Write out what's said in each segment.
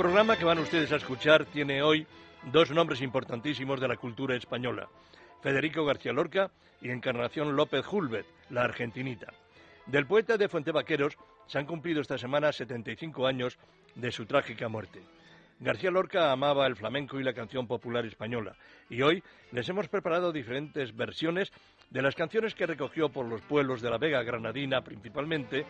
Programa que van ustedes a escuchar tiene hoy dos nombres importantísimos de la cultura española. Federico García Lorca y Encarnación López Hulbert, la argentinita. Del poeta de Fuentevaqueros se han cumplido esta semana 75 años de su trágica muerte. García Lorca amaba el flamenco y la canción popular española y hoy les hemos preparado diferentes versiones de las canciones que recogió por los pueblos de la Vega Granadina principalmente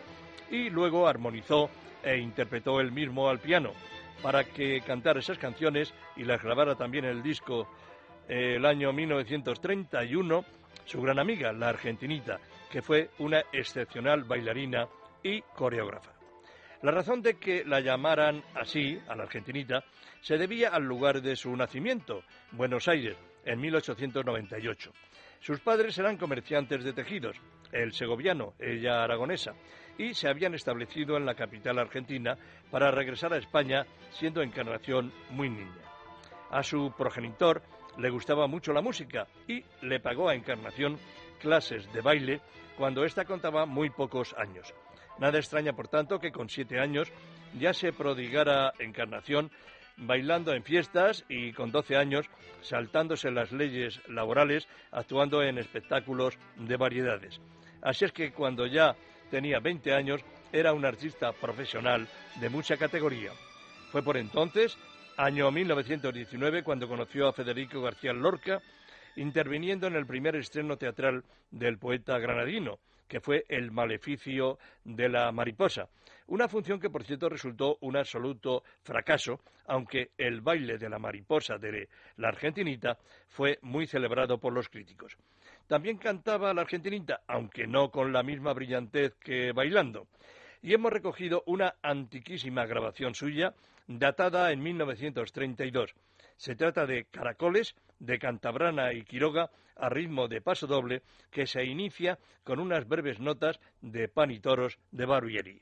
y luego armonizó e interpretó él mismo al piano para que cantara esas canciones y las grabara también en el disco el año 1931 su gran amiga, la argentinita, que fue una excepcional bailarina y coreógrafa. La razón de que la llamaran así, a la argentinita, se debía al lugar de su nacimiento, Buenos Aires, en 1898. Sus padres eran comerciantes de tejidos, el segoviano, ella aragonesa, y se habían establecido en la capital argentina para regresar a España siendo Encarnación muy niña. A su progenitor le gustaba mucho la música y le pagó a Encarnación clases de baile cuando ésta contaba muy pocos años. Nada extraña, por tanto, que con siete años ya se prodigara Encarnación bailando en fiestas y con doce años saltándose las leyes laborales, actuando en espectáculos de variedades. Así es que cuando ya tenía 20 años era un artista profesional de mucha categoría. Fue por entonces año 1919, cuando conoció a Federico García Lorca, interviniendo en el primer estreno teatral del poeta granadino, que fue El maleficio de la mariposa. Una función que, por cierto, resultó un absoluto fracaso, aunque el baile de la mariposa de la argentinita fue muy celebrado por los críticos. También cantaba la argentinita, aunque no con la misma brillantez que bailando. Y hemos recogido una antiquísima grabación suya datada en 1932. Se trata de Caracoles, de Cantabrana y Quiroga, a ritmo de paso doble, que se inicia con unas breves notas de pan y toros de Barbieri.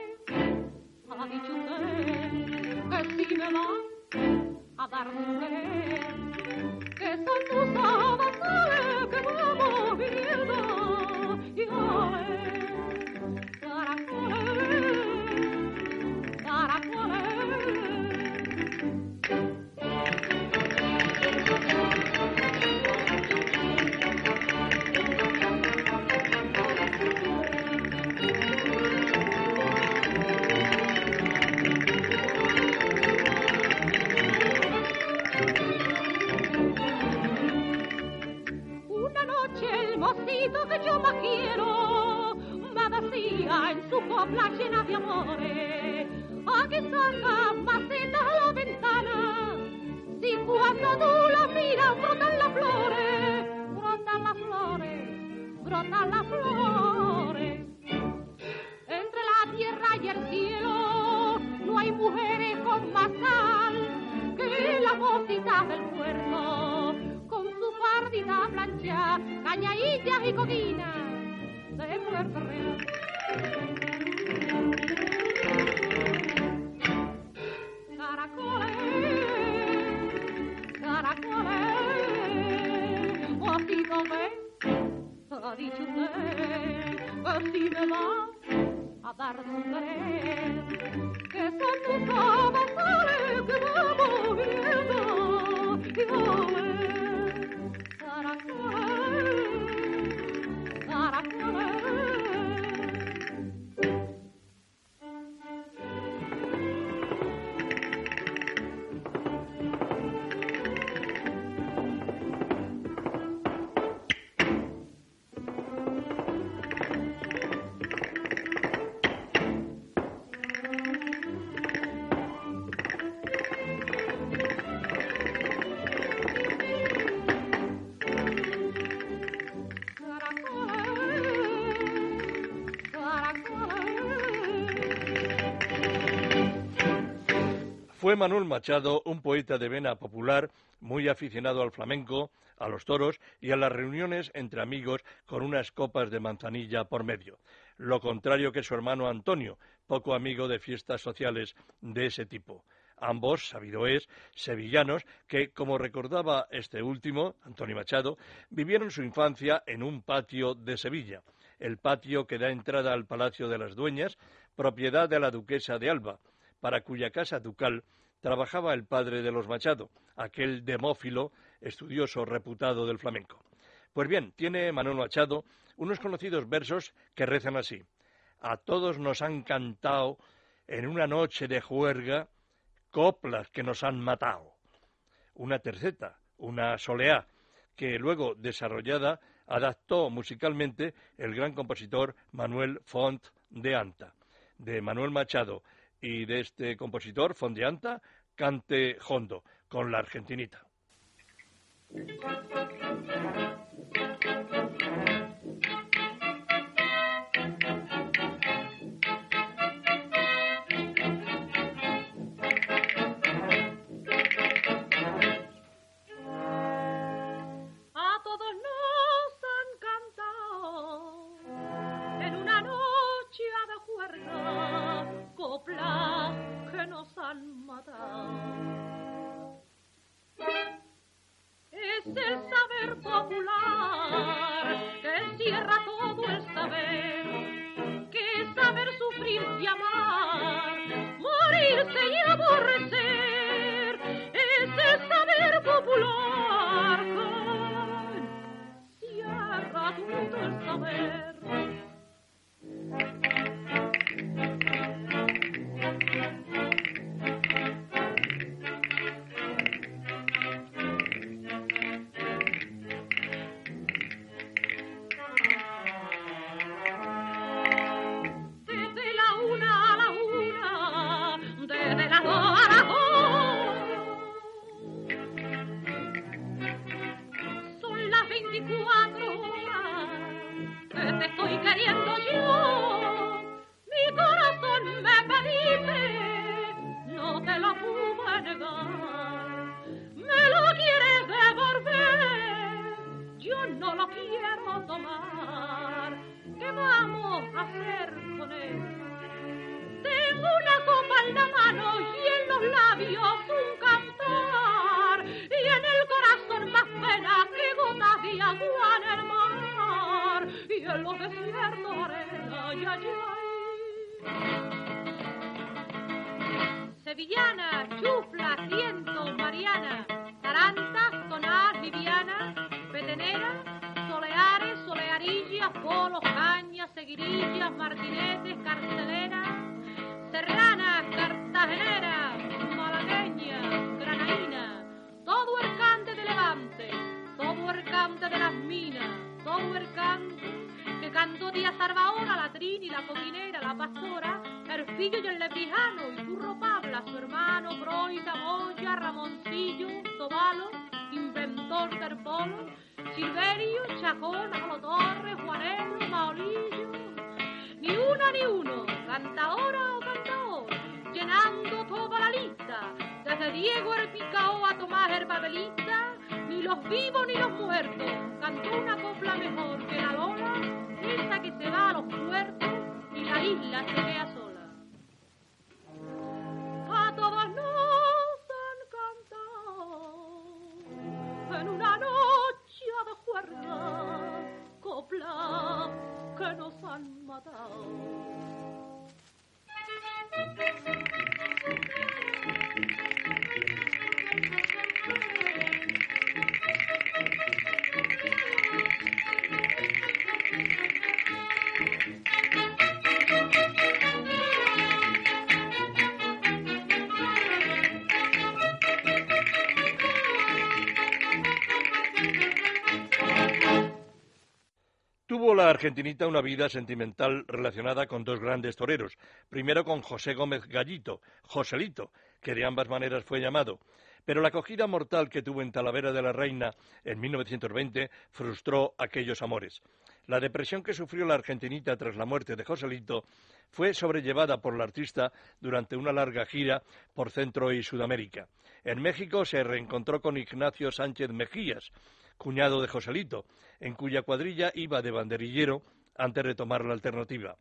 Fue Manuel Machado un poeta de vena popular, muy aficionado al flamenco, a los toros y a las reuniones entre amigos con unas copas de manzanilla por medio. Lo contrario que su hermano Antonio, poco amigo de fiestas sociales de ese tipo. Ambos, sabido es, sevillanos que, como recordaba este último, Antonio Machado, vivieron su infancia en un patio de Sevilla, el patio que da entrada al Palacio de las Dueñas, propiedad de la duquesa de Alba, para cuya casa ducal trabajaba el padre de los Machado, aquel demófilo, estudioso reputado del flamenco. Pues bien, tiene Manuel Machado unos conocidos versos que rezan así. A todos nos han cantado en una noche de juerga coplas que nos han matado. Una terceta, una soleá, que luego desarrollada adaptó musicalmente el gran compositor Manuel Font de Anta. De Manuel Machado y de este compositor, Fondianta, Cante Hondo, con la argentinita. Solearillas, polos, cañas, seguirillas, martinetes, carceleras, serranas, cartageneras, malagueñas, granaína, todo el cante de levante, todo el cante de las minas, todo el cante que cantó Díaz Arbaona, la Trini, la coquinera, la pastora, el fillo y el lebrijano, y Curro Pabla, su hermano, Broita, Moya, Ramoncillo, Tobalo, inventor del polo, Silverio, Chacón, Torres, Juanelo, Maolillo, ni una ni uno, cantadora o cantador, llenando toda la lista, desde Diego el Picao a Tomás el Babelista, ni los vivos ni los muertos, cantó una copla mejor que la Lola, esa que se va a los puertos y la isla se queda sola. Juerga copla que nos han matado. Tuvo la argentinita una vida sentimental relacionada con dos grandes toreros. Primero con José Gómez Gallito, Joselito, que de ambas maneras fue llamado. Pero la acogida mortal que tuvo en Talavera de la Reina en 1920 frustró aquellos amores. La depresión que sufrió la argentinita tras la muerte de Joselito fue sobrellevada por la artista durante una larga gira por Centro y Sudamérica. En México se reencontró con Ignacio Sánchez Mejías, cuñado de Joselito, en cuya cuadrilla iba de banderillero antes de tomar la alternativa.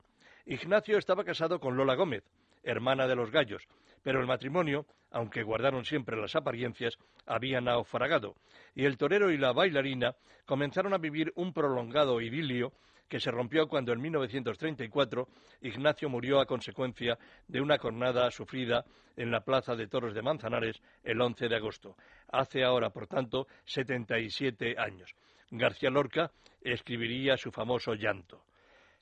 Ignacio estaba casado con Lola Gómez, hermana de los gallos, pero el matrimonio, aunque guardaron siempre las apariencias, había naufragado, y el torero y la bailarina comenzaron a vivir un prolongado idilio que se rompió cuando en 1934 Ignacio murió a consecuencia de una cornada sufrida en la Plaza de Toros de Manzanares el 11 de agosto. Hace ahora, por tanto, 77 años. García Lorca escribiría su famoso llanto.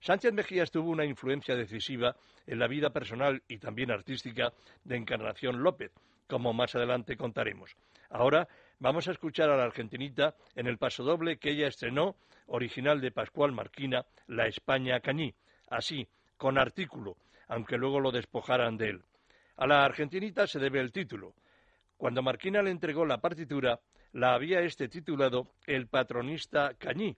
Sánchez Mejías tuvo una influencia decisiva en la vida personal y también artística de Encarnación López, como más adelante contaremos. Ahora vamos a escuchar a la argentinita en el pasodoble que ella estrenó, original de Pascual Marquina, La España Cañí, así, con artículo, aunque luego lo despojaran de él. A la argentinita se debe el título. Cuando Marquina le entregó la partitura, la había este titulado El patronista Cañí,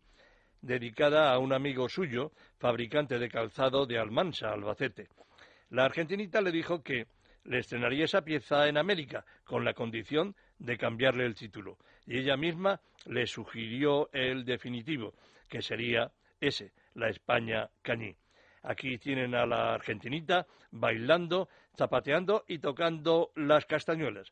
dedicada a un amigo suyo, fabricante de calzado de Almansa, Albacete. La argentinita le dijo que le estrenaría esa pieza en América, con la condición de cambiarle el título, y ella misma le sugirió el definitivo, que sería ese, la España Cañí. Aquí tienen a la argentinita bailando, zapateando y tocando las castañuelas.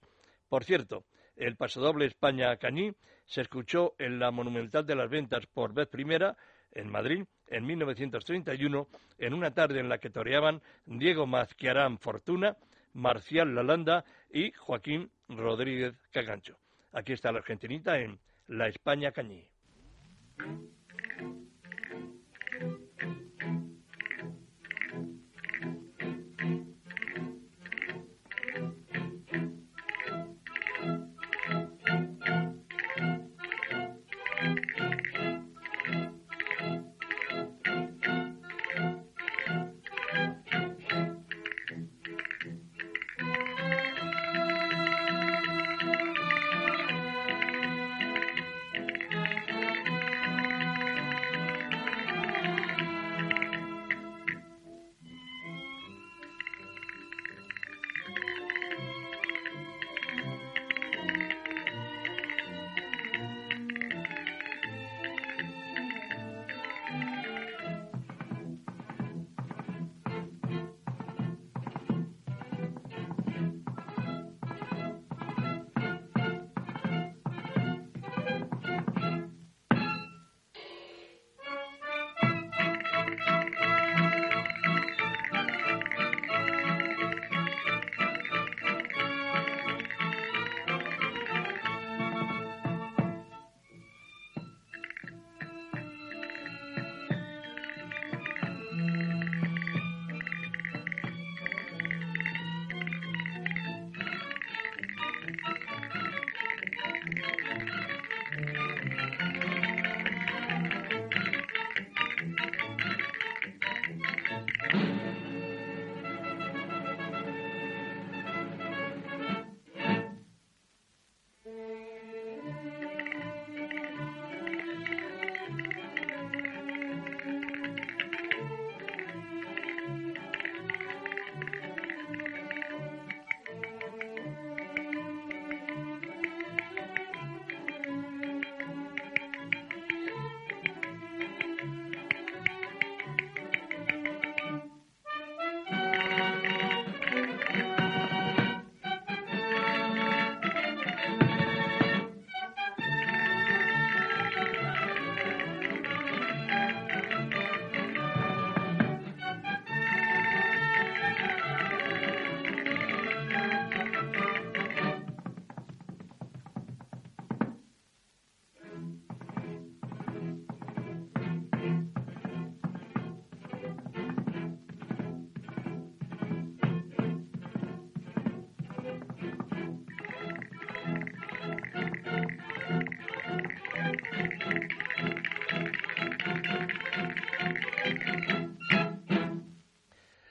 Por cierto, el pasodoble España Cañí se escuchó en la Monumental de las Ventas por vez primera en Madrid en 1931, en una tarde en la que toreaban Diego Mazquiarán Fortuna, Marcial Lalanda y Joaquín Rodríguez Cagancho. Aquí está la argentinita en La España Cañí.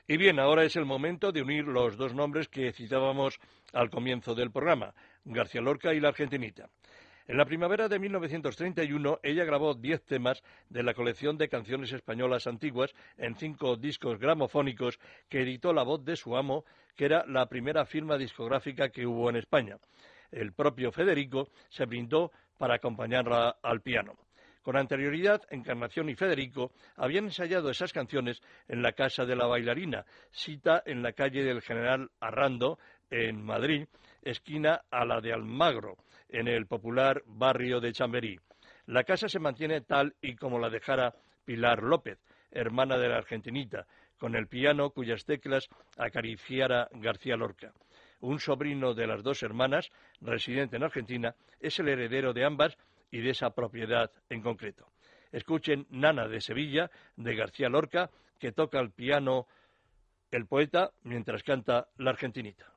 Y bien, ahora es el momento de unir los dos nombres que citábamos al comienzo del programa, García Lorca y la Argentinita. En la primavera de 1931 ella grabó diez temas de la colección de canciones españolas antiguas en cinco discos gramofónicos que editó La Voz de su amo, que era la primera firma discográfica que hubo en España. El propio Federico se brindó para acompañarla al piano. Con anterioridad, Encarnación y Federico habían ensayado esas canciones en la casa de la bailarina, cita en la calle del General Arrando, en Madrid, esquina a la de Almagro, en el popular barrio de Chamberí. La casa se mantiene tal y como la dejara Pilar López, hermana de la argentinita, con el piano cuyas teclas acariciara García Lorca. Un sobrino de las dos hermanas, residente en Argentina, es el heredero de ambas y de esa propiedad en concreto. Escuchen Nana de Sevilla, de García Lorca, que toca el piano el poeta mientras canta la argentinita.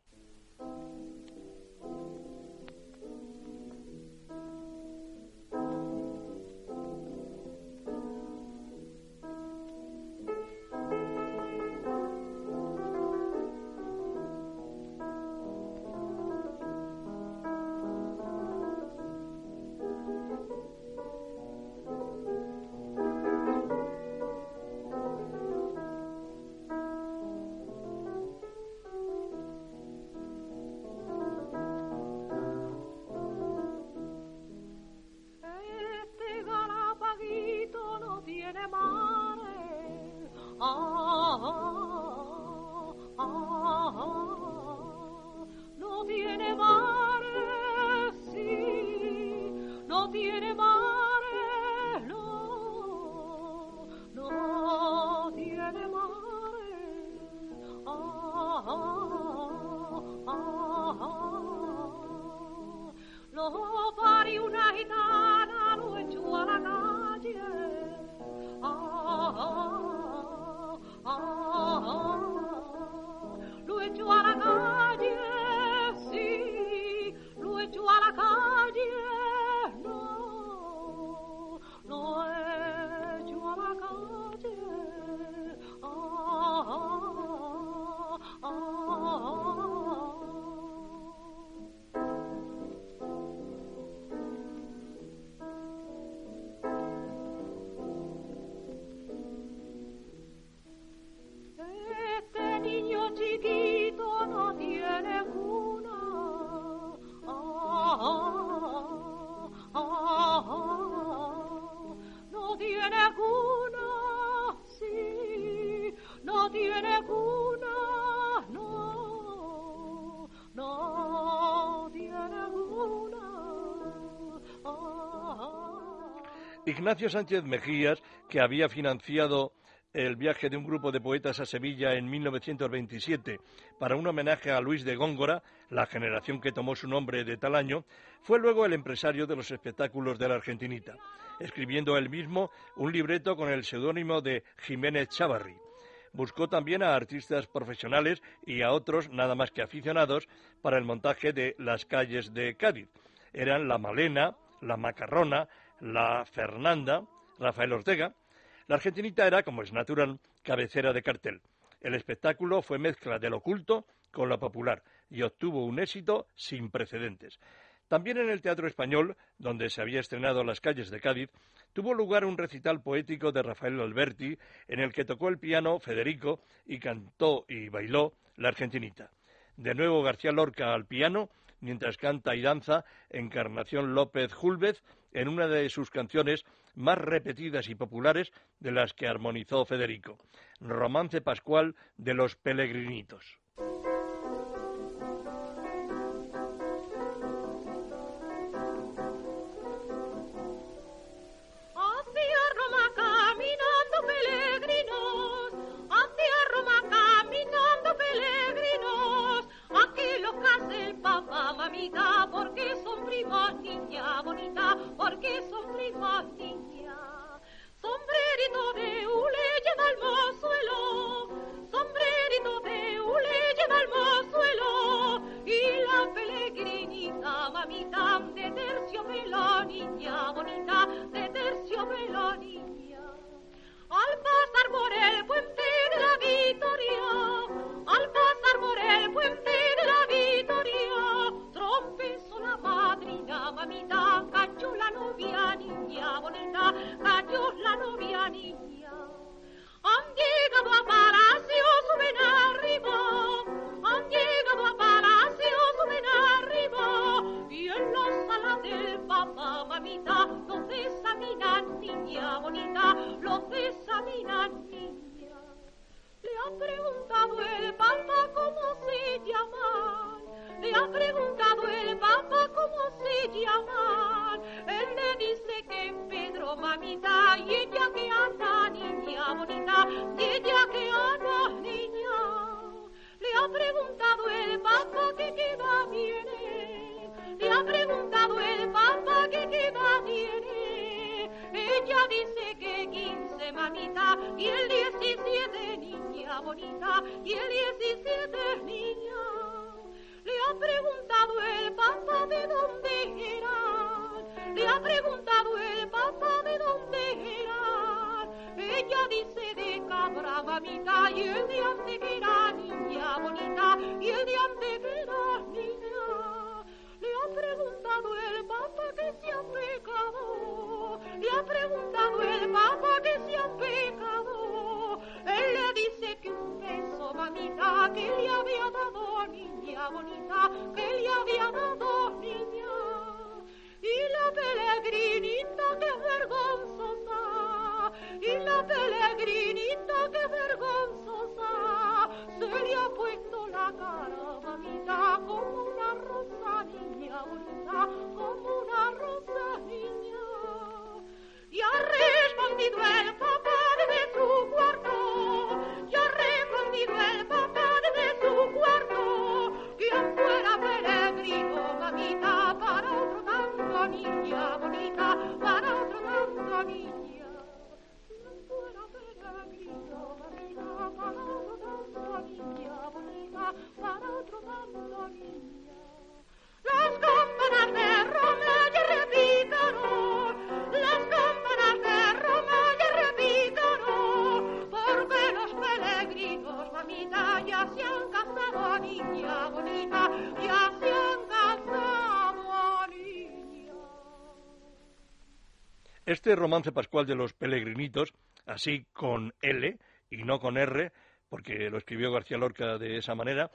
Ignacio Sánchez Mejías, que había financiado el viaje de un grupo de poetas a Sevilla en 1927 para un homenaje a Luis de Góngora, la generación que tomó su nombre de tal año, fue luego el empresario de los espectáculos de la Argentinita, escribiendo él mismo un libreto con el seudónimo de Jiménez Chavarri. Buscó también a artistas profesionales y a otros nada más que aficionados para el montaje de Las calles de Cádiz. Eran La Malena, La Macarrona, La Fernanda, Rafael Ortega. La Argentinita era, como es natural, cabecera de cartel. El espectáculo fue mezcla del oculto con lo popular y obtuvo un éxito sin precedentes. También en el Teatro Español, donde se había estrenado Las calles de Cádiz, tuvo lugar un recital poético de Rafael Alberti, en el que tocó el piano Federico y cantó y bailó la Argentinita. De nuevo García Lorca al piano, mientras canta y danza Encarnación López Julvez en una de sus canciones más repetidas y populares de las que armonizó Federico, Romance Pascual de los Pelegrinitos. Bonita, que le había dado niña. Y la peregrinita que vergonzosa, y la peregrinita que vergonzosa, se le ha puesto la cara, mamita, como una rosa niña bonita, como una rosa niña. Y ha respondido el Este romance pascual de los peregrinitos, así con L y no con R, porque lo escribió García Lorca de esa manera,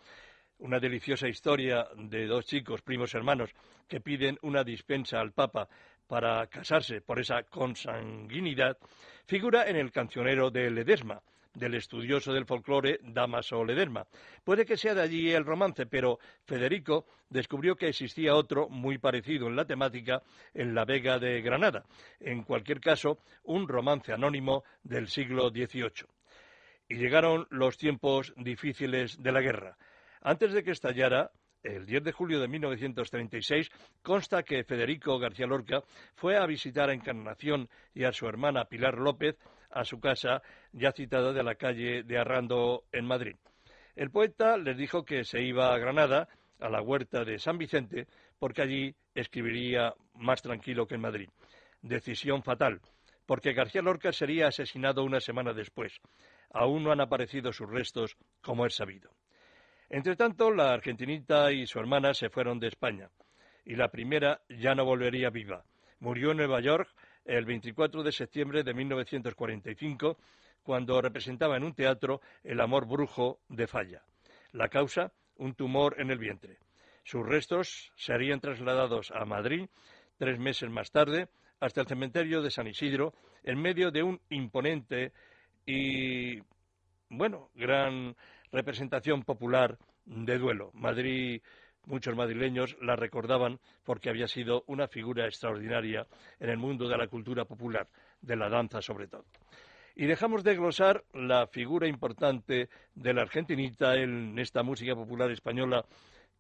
una deliciosa historia de dos chicos, primos hermanos, que piden una dispensa al Papa para casarse por esa consanguinidad, figura en el cancionero de Ledesma, del estudioso del folclore Damaso Ledesma. Puede que sea de allí el romance, pero Federico descubrió que existía otro muy parecido en la temática en la Vega de Granada. En cualquier caso, un romance anónimo del siglo XVIII. Y llegaron los tiempos difíciles de la guerra. Antes de que estallara, el 10 de julio de 1936, consta que Federico García Lorca fue a visitar a Encarnación y a su hermana Pilar López a su casa, ya citada de la calle de Arrando, en Madrid. El poeta les dijo que se iba a Granada, a la huerta de San Vicente, porque allí escribiría más tranquilo que en Madrid. Decisión fatal, porque García Lorca sería asesinado una semana después. Aún no han aparecido sus restos, como es sabido. Entre tanto, la argentinita y su hermana se fueron de España, y la primera ya no volvería viva. Murió en Nueva York el 24 de septiembre de 1945, cuando representaba en un teatro El amor brujo de Falla. La causa, un tumor en el vientre. Sus restos serían trasladados a Madrid tres meses más tarde, hasta el cementerio de San Isidro, en medio de un imponente y, bueno, gran representación popular de duelo. Madrid, muchos madrileños la recordaban porque había sido una figura extraordinaria en el mundo de la cultura popular, de la danza sobre todo. Y dejamos de glosar la figura importante de la argentinita en esta música popular española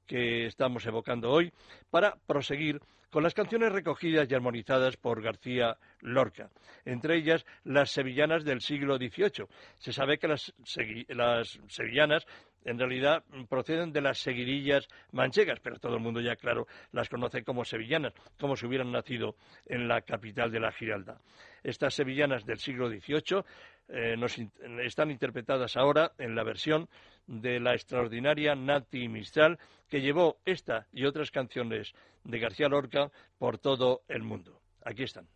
que estamos evocando hoy para proseguir con las canciones recogidas y armonizadas por García Lorca, entre ellas las sevillanas del siglo XVIII. Se sabe que las, las sevillanas en realidad proceden de las seguidillas manchegas, pero todo el mundo ya, claro, las conoce como sevillanas, como si hubieran nacido en la capital de la Giralda. Estas sevillanas del siglo XVIII eh, nos están interpretadas ahora en la versión de la extraordinaria Nati Mistral, que llevó esta y otras canciones de García Lorca por todo el mundo. Aquí están.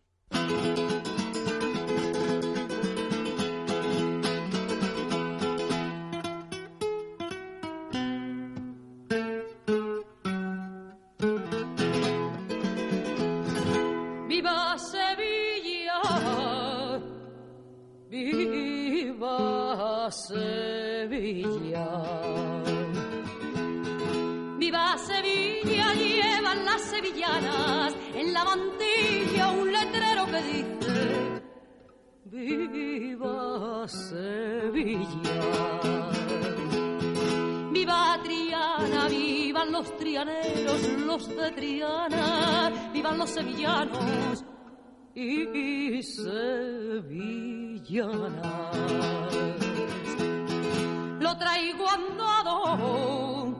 Los de Triana, vivan los sevillanos y sevillanas. Lo traigo andado,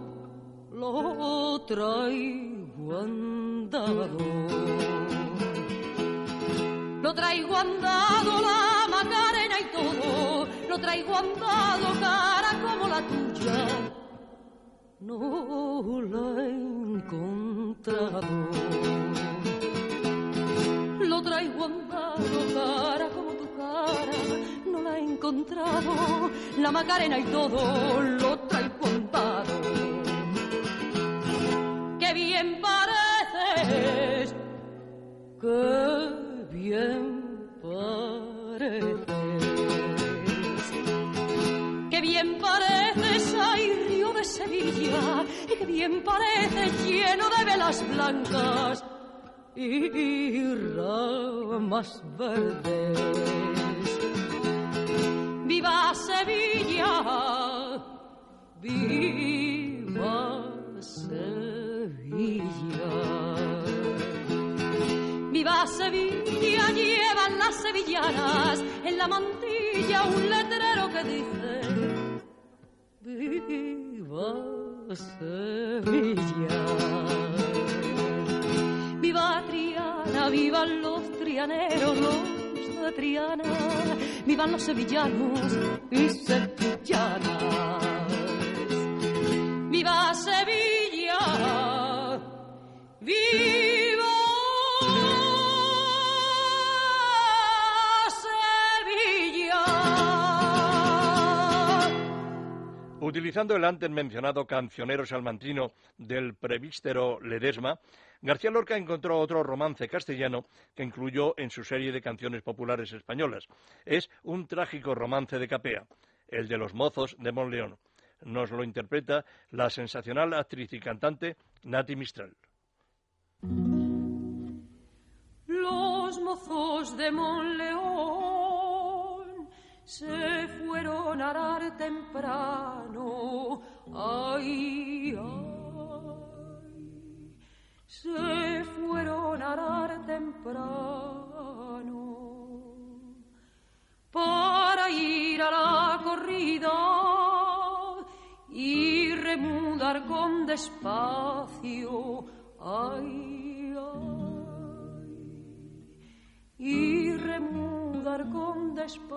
lo traigo andado. Lo traigo andado la macarena y todo, lo traigo andado cara como la tuya. No la he encontrado. Lo traigo andado cara como tu cara, no la he encontrado. La macarena y todo, lo traigo andado. Qué bien pareces, qué bien pareces. Y qué bien pareces lleno de velas blancas y ramas verdes. ¡Viva Sevilla! ¡Viva Sevilla! ¡Viva Sevilla! Llevan las sevillanas en la mantilla un letrero que dice ¡Viva Sevilla! Viva Triana, vivan los trianeros, los de Triana, vivan los sevillanos y sevillanas. Viva Sevilla, viva Utilizando el antes mencionado cancionero salmantino del prevístero Ledesma, García Lorca encontró otro romance castellano que incluyó en su serie de canciones populares españolas. Es un trágico romance de Capea, el de los mozos de Monleón. Nos lo interpreta la sensacional actriz y cantante Nati Mistral. Los mozos de Monleón se fueron a arar temprano. Ay, ay. Se fueron a arar temprano para ir a la corrida y remudar con despacio. Ay, ay, y remudar con despacio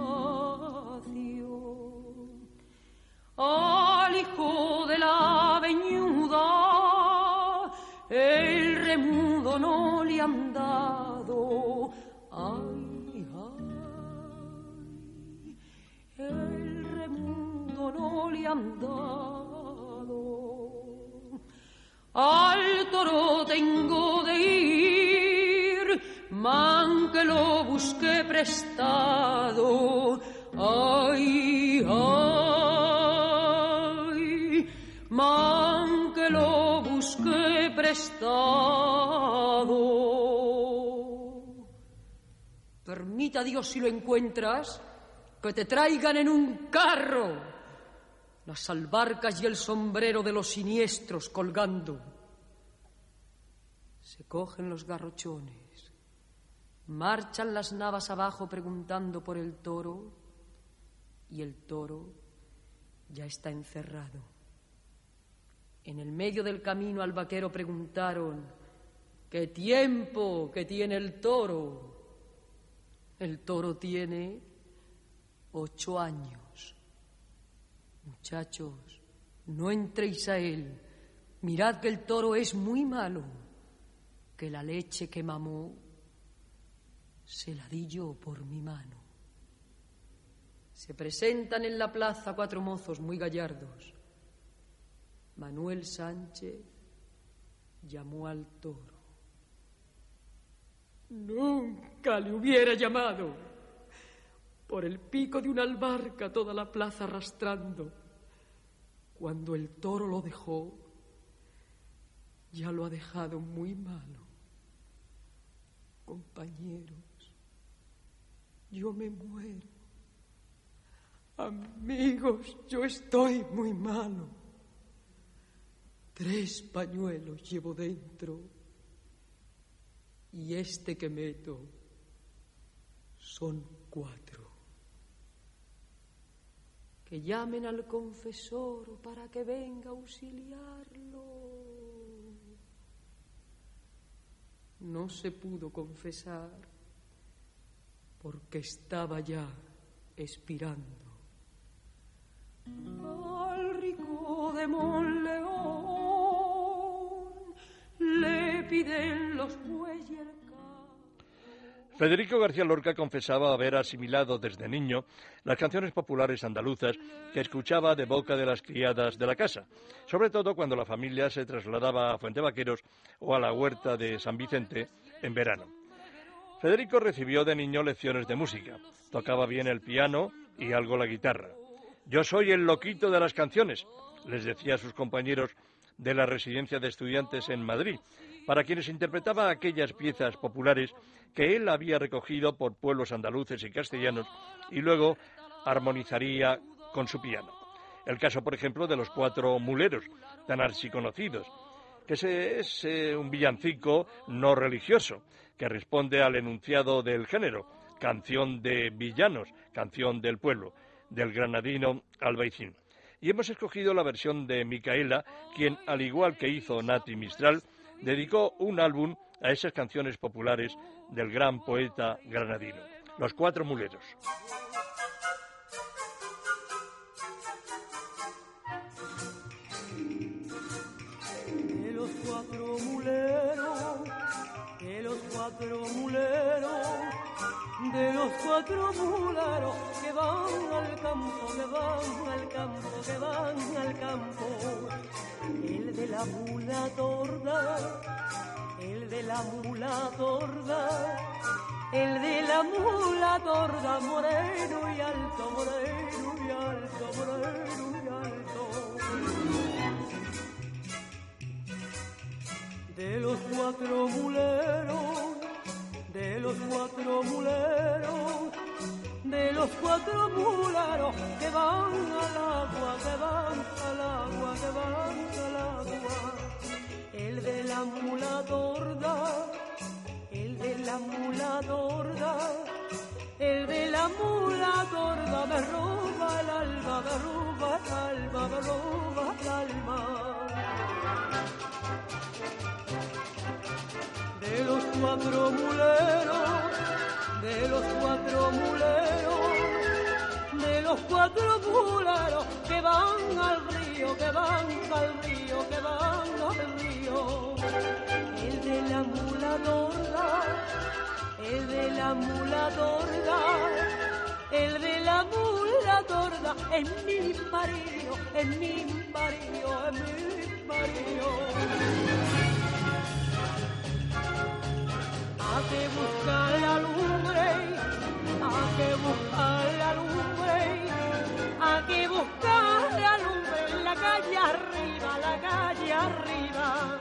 al hijo de la veñuda, el remudo no le han dado. Ay, ay, el remudo no le han dado. Al toro tengo de ir, lo busque prestado. Ay, ay, man que lo busque prestado. Permita Dios si lo encuentras, que te traigan en un carro las albarcas y el sombrero de los siniestros colgando. Se cogen los garrochones, marchan las navas abajo preguntando por el toro y el toro ya está encerrado. En el medio del camino al vaquero preguntaron, ¿qué tiempo que tiene el toro? El toro tiene ocho años. Muchachos, no entréis a él. Mirad que el toro es muy malo, que la leche que mamó se la di yo por mi mano. Se presentan en la plaza cuatro mozos muy gallardos. Manuel Sánchez llamó al toro. Nunca le hubiera llamado por el pico de una albarca toda la plaza arrastrando. Cuando el toro lo dejó, ya lo ha dejado muy malo. Compañeros, yo me muero. Amigos, yo estoy muy malo. Tres pañuelos llevo dentro y este que meto son cuatro. Que llamen al confesor para que venga a auxiliarlo. No se pudo confesar porque estaba ya expirando. Al rico de Monleón le piden los bueyes Federico García Lorca confesaba haber asimilado desde niño las canciones populares andaluzas que escuchaba de boca de las criadas de la casa, sobre todo cuando la familia se trasladaba a Fuente Vaqueros o a la huerta de San Vicente en verano. Federico recibió de niño lecciones de música, tocaba bien el piano y algo la guitarra. Yo soy el loquito de las canciones, les decía a sus compañeros de la residencia de estudiantes en Madrid, para quienes interpretaba aquellas piezas populares que él había recogido por pueblos andaluces y castellanos y luego armonizaría con su piano. El caso, por ejemplo, de los cuatro muleros, tan archiconocidos, que es eh, un villancico no religioso, que responde al enunciado del género, canción de villanos, canción del pueblo, del granadino Albaicín. Y hemos escogido la versión de Micaela, quien, al igual que hizo Nati Mistral, dedicó un álbum a esas canciones populares del gran poeta granadino, Los Cuatro Muleros. Cuatro muleros, de los cuatro muleros que van al campo, que van al campo, que van al campo. El de la mula torda, el de la mula torda, el de la mula torda, moreno y alto, moreno y alto, moreno y alto. De los cuatro muleros, de los cuatro muleros, de los cuatro muleros que van al agua, que van al agua, que van al agua. El de la mula torda, el de la mula torda, el de la mula torda me roba el alma, me roba el alma, me roba el alma. De los cuatro muleros, de los cuatro muleros, de los cuatro muleros que van al río, que van al río, que van al río. El de la mula torda, el de la mula torda, el de la mula es mi marido, es mi marido, es mi marido. Hay que buscar la lumbre, hay que buscar la lumbre, hay que buscar la lumbre en la calle arriba, la calle arriba.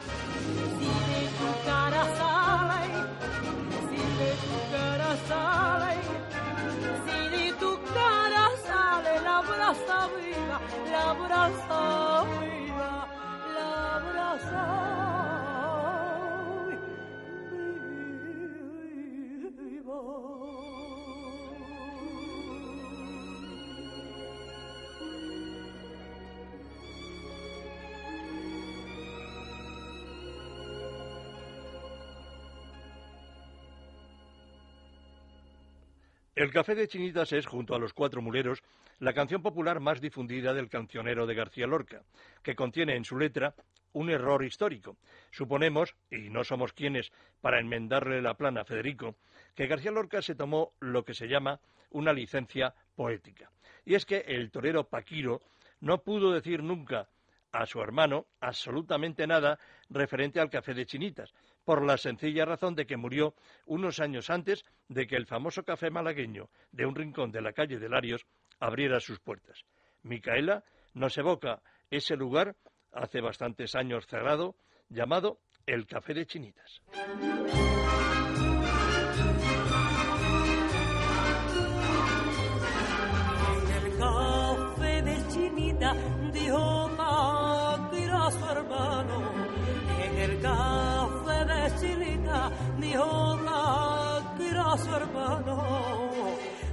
El Café de Chinitas es, junto a Los Cuatro Muleros, la canción popular más difundida del cancionero de García Lorca, que contiene en su letra un error histórico. Suponemos, y no somos quienes para enmendarle la plana a Federico, que García Lorca se tomó lo que se llama una licencia poética. Y es que el torero Paquiro no pudo decir nunca a su hermano absolutamente nada referente al café de Chinitas, por la sencilla razón de que murió unos años antes de que el famoso café malagueño de un rincón de la calle de Larios abriera sus puertas. Micaela nos evoca ese lugar hace bastantes años cerrado llamado el café de Chinitas.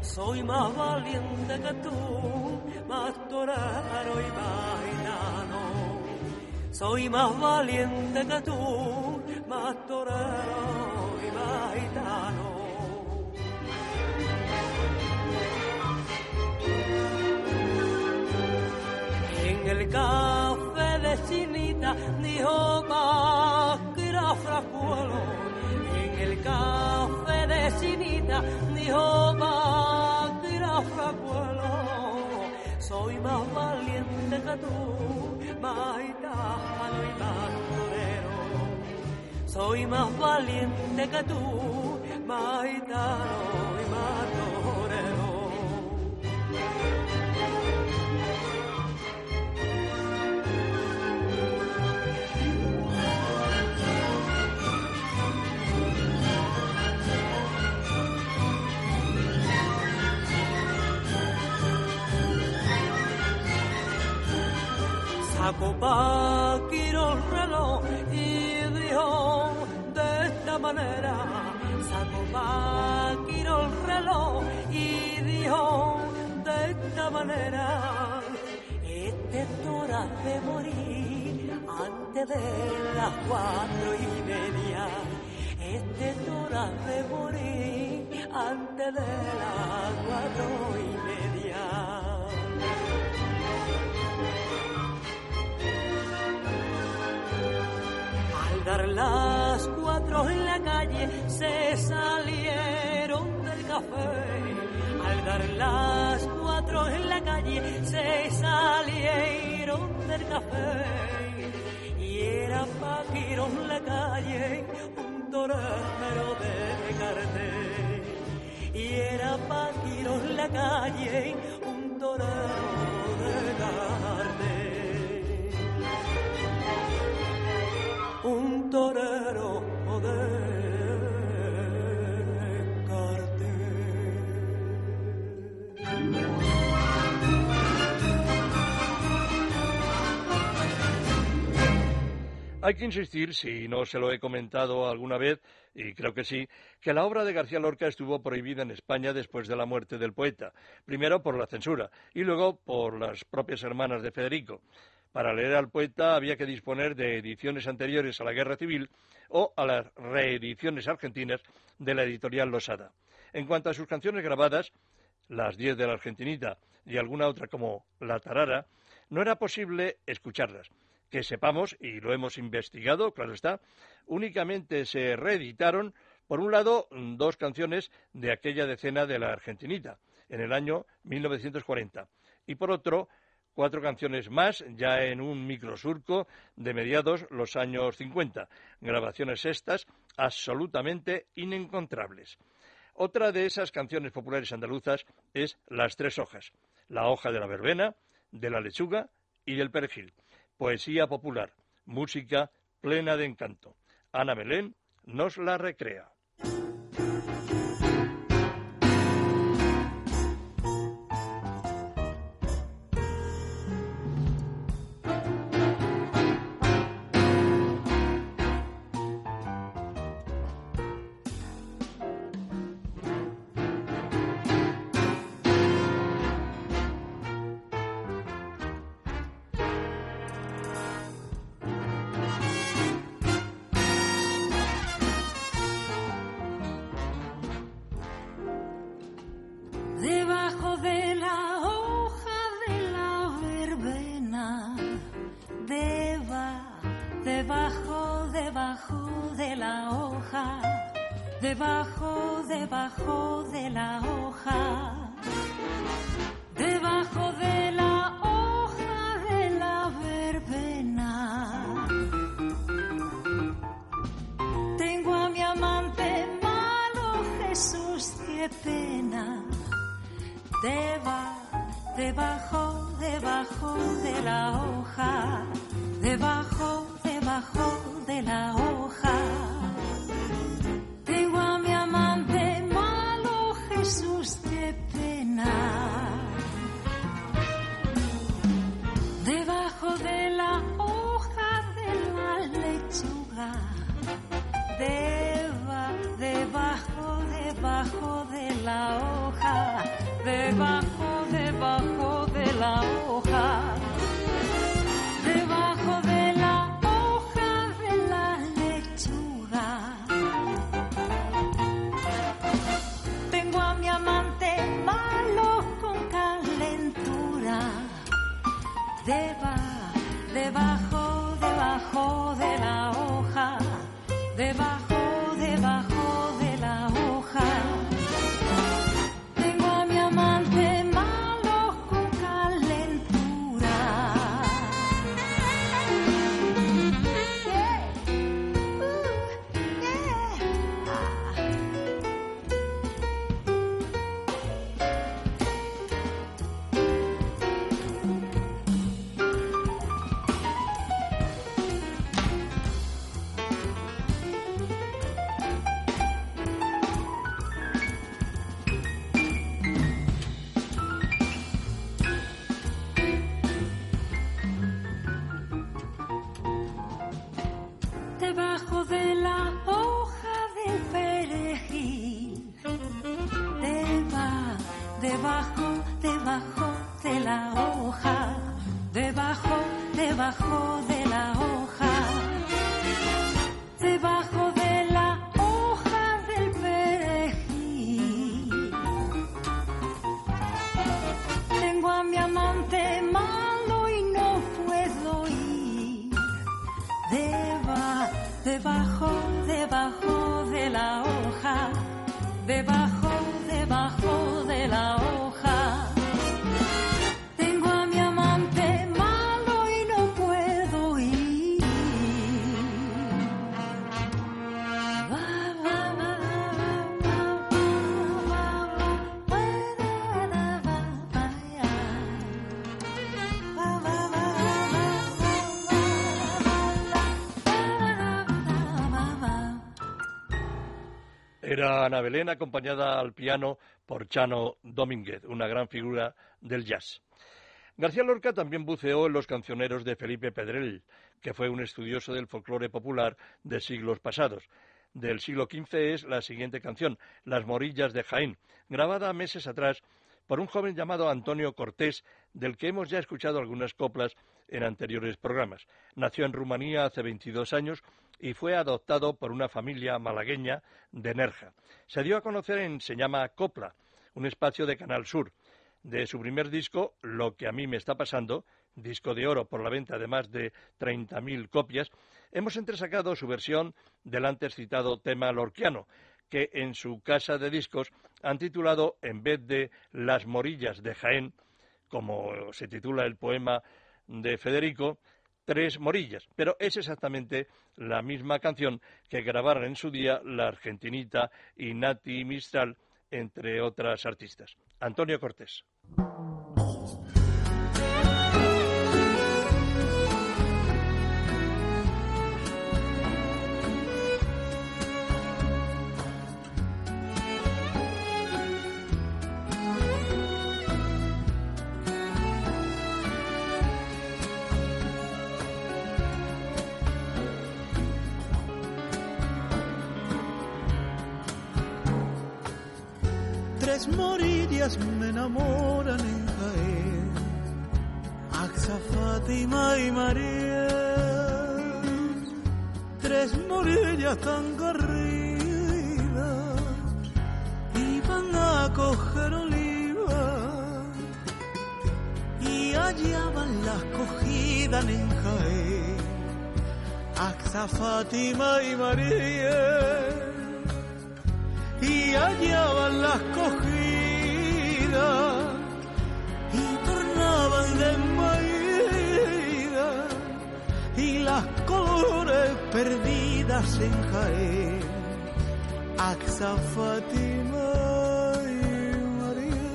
Soy más valiente que tú, más torero y gitano. Soy más valiente que tú, más torero y gitano. En el café de Chinita dijo Chinita dijo Paquira Fracuelo. Soy más valiente que tú, más. Soy más valiente que tú, más Sacó Paquiro el reloj y dijo de esta manera. Sacó Paquiro el reloj y dijo de esta manera. Este hora de morir antes de las cuatro y media. Este hora de morir antes de las cuatro y media. Dar las cuatro en la calle se salieron del café. Al dar las cuatro en la calle se salieron del café. Y era Paquiro en la calle un torero de cartel. Y era Paquiro en la calle Hay que insistir, si no se lo he comentado alguna vez, y creo que sí, que la obra de García Lorca estuvo prohibida en España después de la muerte del poeta, primero por la censura y luego por las propias hermanas de Federico. Para leer al poeta había que disponer de ediciones anteriores a la Guerra Civil o a las reediciones argentinas de la editorial Losada. En cuanto a sus canciones grabadas, las diez de la Argentinita y alguna otra como La Tarara, no era posible escucharlas. Que sepamos, y lo hemos investigado, claro está, únicamente se reeditaron, por un lado, dos canciones de aquella decena de la Argentinita, en el año 1940, y por otro, cuatro canciones más, ya en un microsurco de mediados los años 50. Grabaciones estas absolutamente inencontrables. Otra de esas canciones populares andaluzas es Las tres hojas, la hoja de la verbena, de la lechuga y del perejil. Poesía popular, música plena de encanto. Ana Belén nos la recrea. Ana Belén acompañada al piano por Chano Domínguez, una gran figura del jazz. García Lorca también buceó en los cancioneros de Felipe Pedrell, que fue un estudioso del folclore popular de siglos pasados. Del siglo XV es la siguiente canción, Las Morillas de Jaén, grabada meses atrás por un joven llamado Antonio Cortés, del que hemos ya escuchado algunas coplas en anteriores programas. Nació en Rumanía hace 22 años y fue adoptado por una familia malagueña de Nerja. Se dio a conocer en Se llama Copla, un espacio de Canal Sur. De su primer disco, Lo que a mí me está pasando, disco de oro por la venta de más de 30.000 copias, hemos entresacado su versión del antes citado tema lorquiano, que en su casa de discos han titulado, en vez de Las Morillas de Jaén, como se titula el poema de Federico, Tres Morillas. Pero es exactamente la misma canción que grabaron en su día la argentinita y Nati Mistral, entre otras artistas. Antonio Cortés. Me enamoran en Jaén, Axa, Fátima y María. Tres morillas tan garridas iban a coger oliva. Y hallaban las cogidas en Jaén, Axa, Fátima y María. Y hallaban las cogidas y tornaban desmaídas y las colores perdidas en Jaén, Axa, Fátima y María.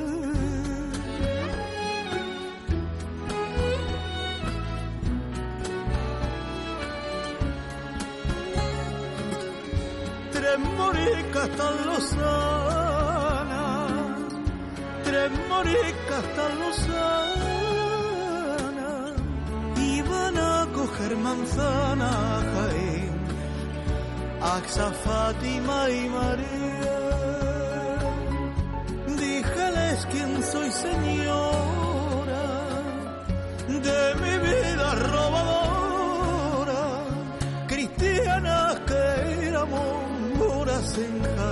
tres moricas tan lozanas, moricas tan lozanas, iban a coger manzana a Jaén, Axa Fátima y María. Díjeles quién soy señora de mi vida robadora, cristiana que éramos moras en Jaén.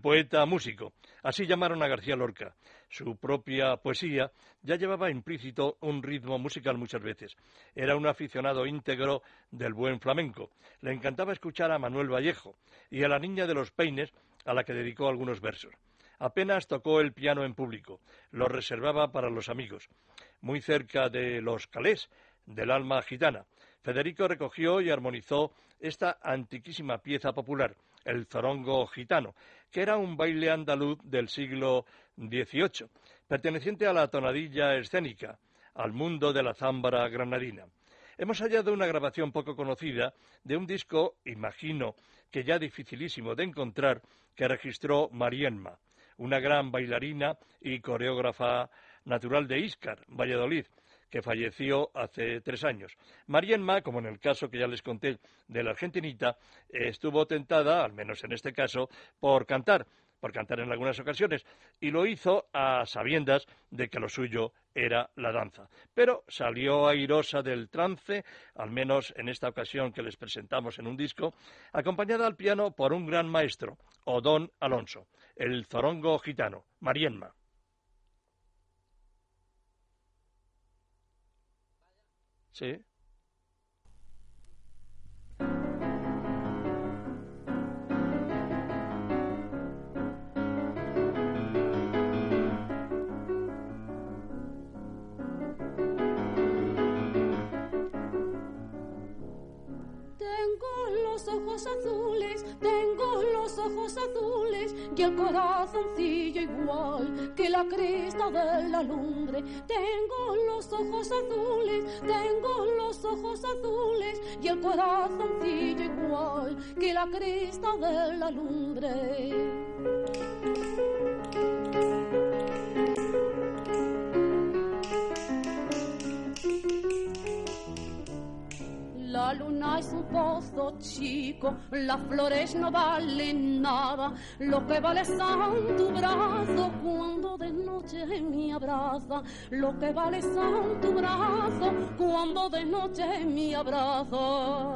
Poeta músico. Así llamaron a García Lorca. Su propia poesía ya llevaba implícito un ritmo musical muchas veces. Era un aficionado íntegro del buen flamenco. Le encantaba escuchar a Manuel Vallejo y a la niña de los peines, a la que dedicó algunos versos. Apenas tocó el piano en público, lo reservaba para los amigos. Muy cerca de los calés, del alma gitana, Federico recogió y armonizó esta antiquísima pieza popular, el zorongo gitano, que era un baile andaluz del siglo XVIII, perteneciente a la tonadilla escénica, al mundo de la zámbara granadina. Hemos hallado una grabación poco conocida de un disco, imagino que ya dificilísimo de encontrar, que registró Marienma, una gran bailarina y coreógrafa natural de Íscar, Valladolid, que falleció hace tres años. Marienma, como en el caso que ya les conté de la argentinita, eh, estuvo tentada, al menos en este caso, por cantar, por cantar en algunas ocasiones, y lo hizo a sabiendas de que lo suyo era la danza. Pero salió airosa del trance, al menos en esta ocasión que les presentamos en un disco, acompañada al piano por un gran maestro, Odón Alonso, el zorongo gitano, Marienma. Sí. Los ojos azules, tengo los ojos azules y el corazoncillo igual que la cresta de la lumbre. Tengo los ojos azules, tengo los ojos azules y el corazoncillo igual que la cresta de la lumbre. Chico, las flores no valen nada. Lo que vale son tu brazo cuando de noche me abraza. Lo que vale son tu brazo cuando de noche me abraza.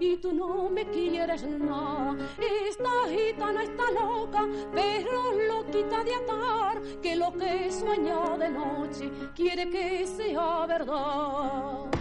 Y tú no me quieres nada. Esta gitana está loca, pero loquita de atar, que lo que sueña de noche quiere que sea verdad.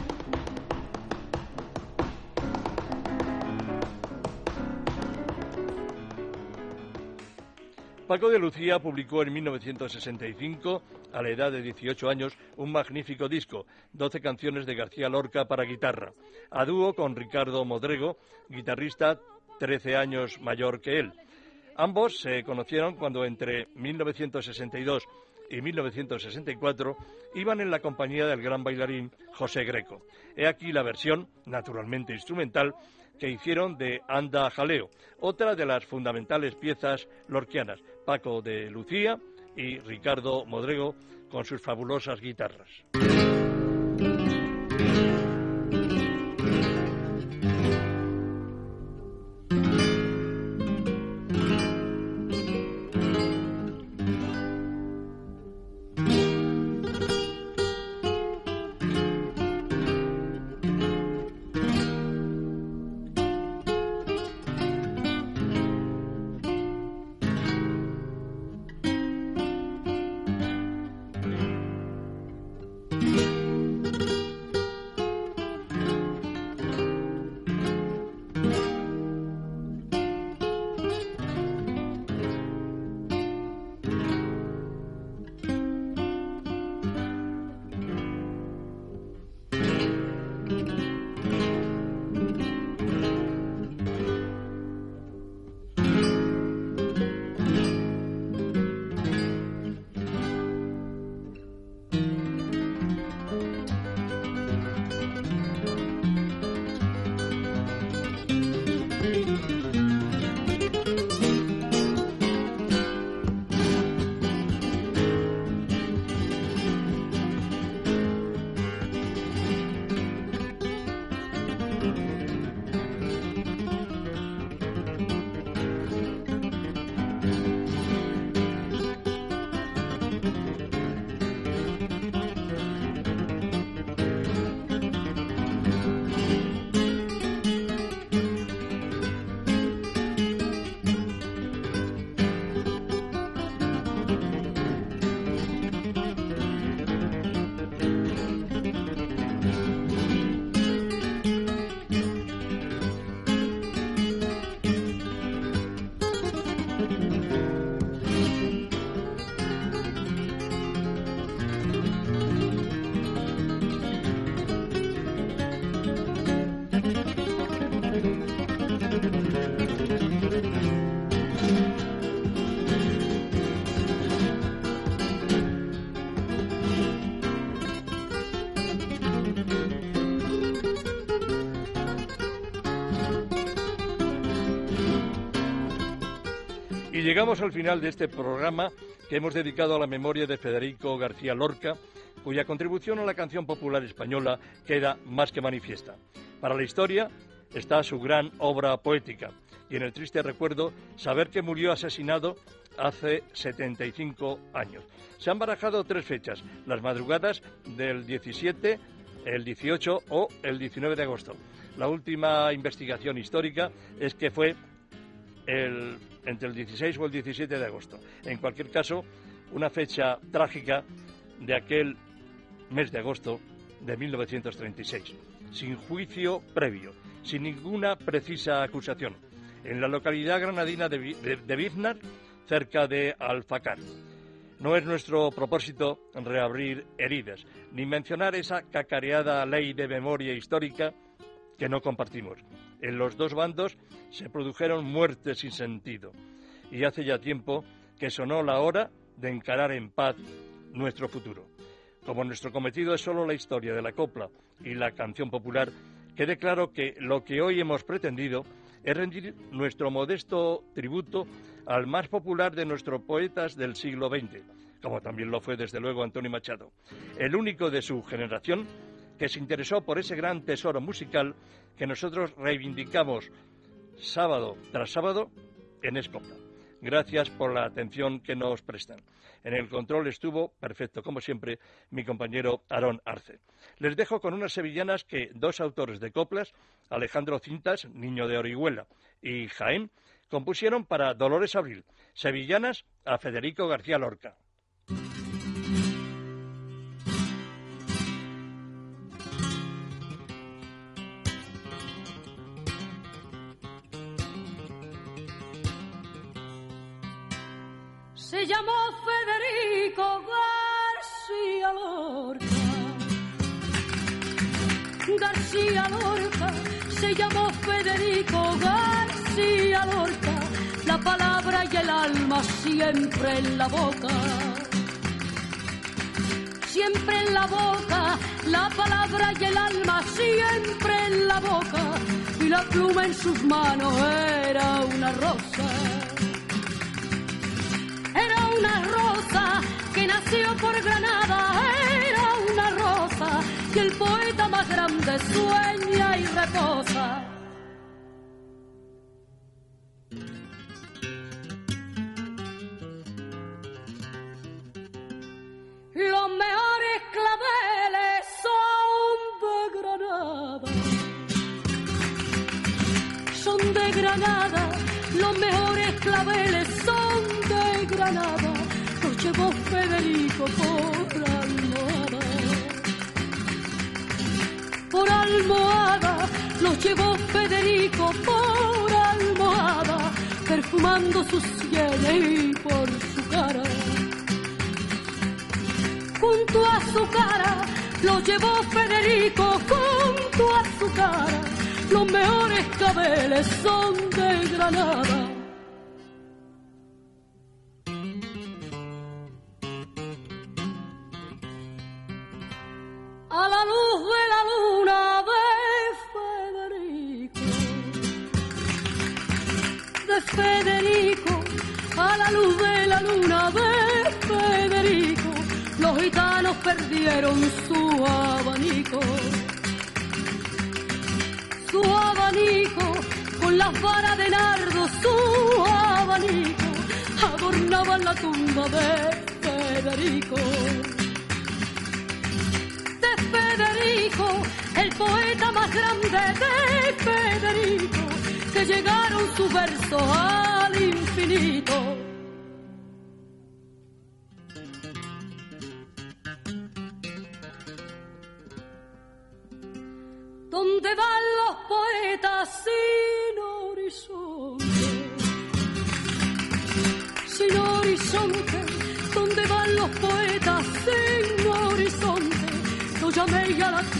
Paco de Lucía publicó en 1965, a la edad de 18 años, un magnífico disco, 12 canciones de García Lorca para guitarra, a dúo con Ricardo Modrego, guitarrista 13 años mayor que él. Ambos se conocieron cuando entre 1962 y 1964 iban en la compañía del gran bailarín José Greco. He aquí la versión, naturalmente instrumental, que hicieron de Anda Jaleo, otra de las fundamentales piezas lorquianas, Paco de Lucía y Ricardo Modrego con sus fabulosas guitarras. Llegamos al final de este programa que hemos dedicado a la memoria de Federico García Lorca, cuya contribución a la canción popular española queda más que manifiesta. Para la historia está su gran obra poética y en el triste recuerdo saber que murió asesinado hace 75 años. Se han barajado tres fechas, las madrugadas del 17, el 18 o el 19 de agosto. La última investigación histórica es que fue el, entre el 16 o el 17 de agosto. En cualquier caso, una fecha trágica de aquel mes de agosto de 1936, sin juicio previo, sin ninguna precisa acusación, en la localidad granadina de, Biznar, cerca de Alfacar. No es nuestro propósito reabrir heridas, ni mencionar esa cacareada ley de memoria histórica que no compartimos. En los dos bandos se produjeron muertes sin sentido y hace ya tiempo que sonó la hora de encarar en paz nuestro futuro. Como nuestro cometido es solo la historia de la copla y la canción popular, quede claro que lo que hoy hemos pretendido es rendir nuestro modesto tributo al más popular de nuestros poetas del siglo XX, como también lo fue desde luego Antonio Machado, el único de su generación que se interesó por ese gran tesoro musical que nosotros reivindicamos sábado tras sábado en Escopla. Gracias por la atención que nos prestan. En el control estuvo, perfecto como siempre, mi compañero Aarón Arce. Les dejo con unas sevillanas que dos autores de coplas, Alejandro Cintas, niño de Orihuela, y Jaén, compusieron para Dolores Abril, sevillanas a Federico García Lorca. García Lorca. García Lorca, se llamó Federico García Lorca. La palabra y el alma siempre en la boca. Siempre en la boca, la palabra y el alma siempre en la boca. Y la pluma en sus manos era una rosa era una rosa que nació por Granada, era una rosa que el poeta más grande sueña y reposa. Los mejores claveles son de Granada, son de Granada, los mejores claveles Por almohada. Por almohada, los llevó Federico por almohada, perfumando sus sienes y por su cara. Junto a su cara, los llevó Federico junto a su cara. Los mejores cabeles son de Granada. Perdieron su abanico, su abanico, con las varas de nardo, su abanico, adornaban la tumba de Federico. Federico, el poeta más grande de Federico, que llegaron sus versos al infinito.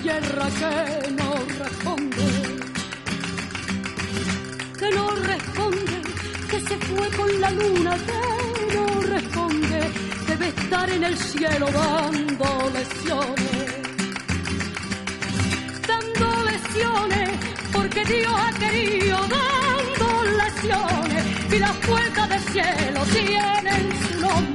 Tierra que no responde, que no responde, que se fue con la luna, que no responde, debe estar en el cielo dando lesiones dando lesiones, porque Dios ha querido dando lesiones y las puertas del cielo tienen